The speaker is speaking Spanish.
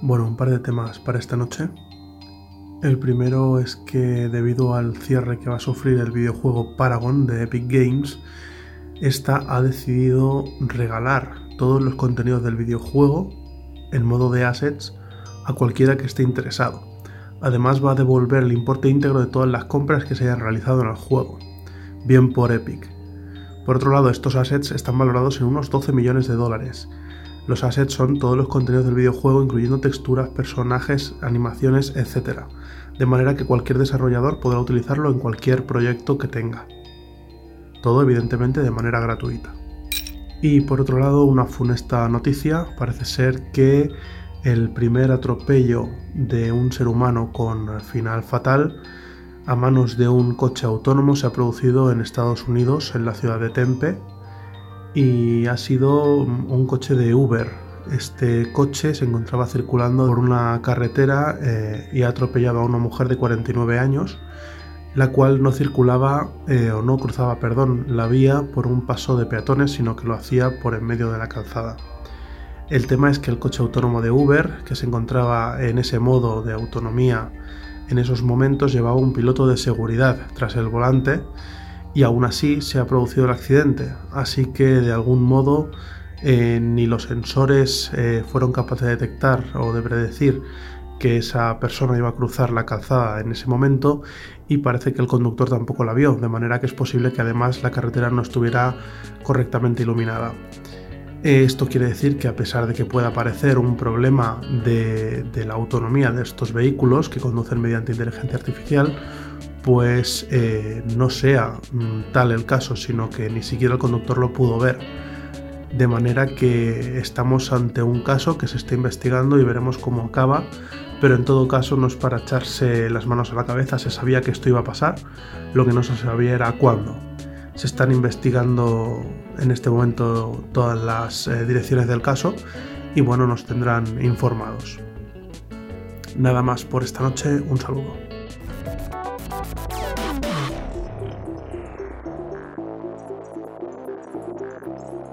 Bueno, un par de temas para esta noche. El primero es que debido al cierre que va a sufrir el videojuego Paragon de Epic Games, esta ha decidido regalar todos los contenidos del videojuego en modo de assets a cualquiera que esté interesado. Además va a devolver el importe íntegro de todas las compras que se hayan realizado en el juego, bien por Epic. Por otro lado, estos assets están valorados en unos 12 millones de dólares los assets son todos los contenidos del videojuego, incluyendo texturas, personajes, animaciones, etc. De manera que cualquier desarrollador podrá utilizarlo en cualquier proyecto que tenga. Todo evidentemente de manera gratuita. Y por otro lado, una funesta noticia, parece ser que el primer atropello de un ser humano con final fatal a manos de un coche autónomo se ha producido en Estados Unidos, en la ciudad de Tempe, y ha sido un coche de Uber. Este coche se encontraba circulando por una carretera eh, y ha atropellado a una mujer de 49 años, la cual no circulaba eh, o no cruzaba, perdón, la vía por un paso de peatones, sino que lo hacía por en medio de la calzada. El tema es que el coche autónomo de Uber, que se encontraba en ese modo de autonomía en esos momentos, llevaba un piloto de seguridad tras el volante y aún así se ha producido el accidente. Así que de algún modo eh, ni los sensores eh, fueron capaces de detectar o de predecir que esa persona iba a cruzar la calzada en ese momento y parece que el conductor tampoco la vio, de manera que es posible que además la carretera no estuviera correctamente iluminada. Esto quiere decir que a pesar de que pueda parecer un problema de la autonomía de estos vehículos que conducen mediante inteligencia artificial, pues eh, no sea mm, tal el caso, sino que ni siquiera el conductor lo pudo ver. De manera que estamos ante un caso que se está investigando y veremos cómo acaba, pero en todo caso no es para echarse las manos a la cabeza, se sabía que esto iba a pasar, lo que no se sabía era cuándo. Se están investigando en este momento todas las eh, direcciones del caso y bueno, nos tendrán informados. Nada más por esta noche, un saludo. Thank you.